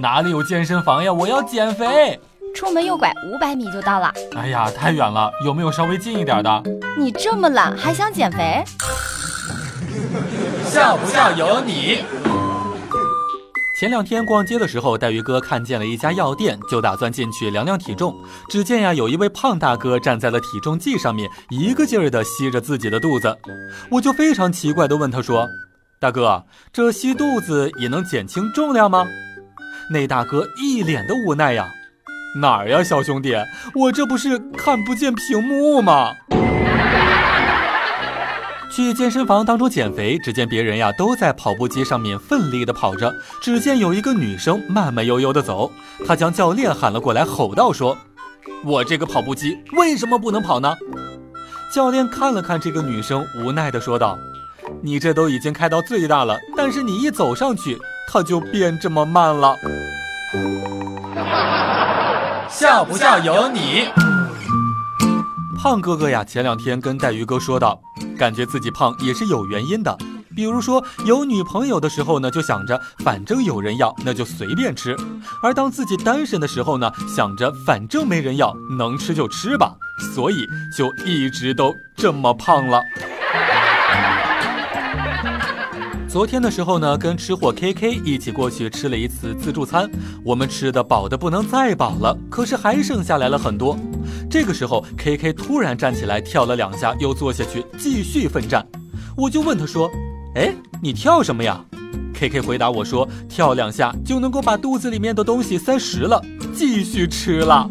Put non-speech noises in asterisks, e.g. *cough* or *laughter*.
哪里有健身房呀？我要减肥。出门右拐五百米就到了。哎呀，太远了，有没有稍微近一点的？你这么懒还想减肥？笑不笑由你。前两天逛街的时候，带鱼哥看见了一家药店，就打算进去量量体重。只见呀，有一位胖大哥站在了体重计上面，一个劲儿的吸着自己的肚子。我就非常奇怪的问他说：“大哥，这吸肚子也能减轻重量吗？”那大哥一脸的无奈呀：“哪儿呀，小兄弟，我这不是看不见屏幕吗？” *laughs* 去健身房当中减肥，只见别人呀都在跑步机上面奋力的跑着，只见有一个女生慢慢悠悠的走，她将教练喊了过来，吼道说：“我这个跑步机为什么不能跑呢？”教练看了看这个女生，无奈的说道：“你这都已经开到最大了，但是你一走上去，它就变这么慢了。*laughs* ”笑不笑由你。胖哥哥呀，前两天跟带鱼哥说道，感觉自己胖也是有原因的。比如说有女朋友的时候呢，就想着反正有人要，那就随便吃；而当自己单身的时候呢，想着反正没人要，能吃就吃吧，所以就一直都这么胖了。昨天的时候呢，跟吃货 K K 一起过去吃了一次自助餐，我们吃的饱的不能再饱了，可是还剩下来了很多。这个时候，K K 突然站起来跳了两下，又坐下去继续奋战。我就问他说：“哎，你跳什么呀？”K K 回答我说：“跳两下就能够把肚子里面的东西塞实了，继续吃了。”